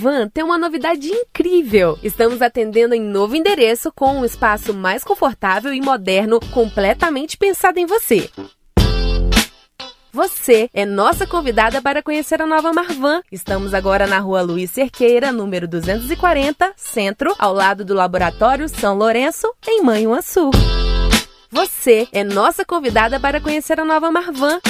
Marvan tem uma novidade incrível. Estamos atendendo em novo endereço com um espaço mais confortável e moderno, completamente pensado em você. Você é nossa convidada para conhecer a nova Marvan. Estamos agora na rua Luiz Cerqueira, número 240, centro, ao lado do Laboratório São Lourenço, em Manhuaçu. Você é nossa convidada para conhecer a nova Marvan.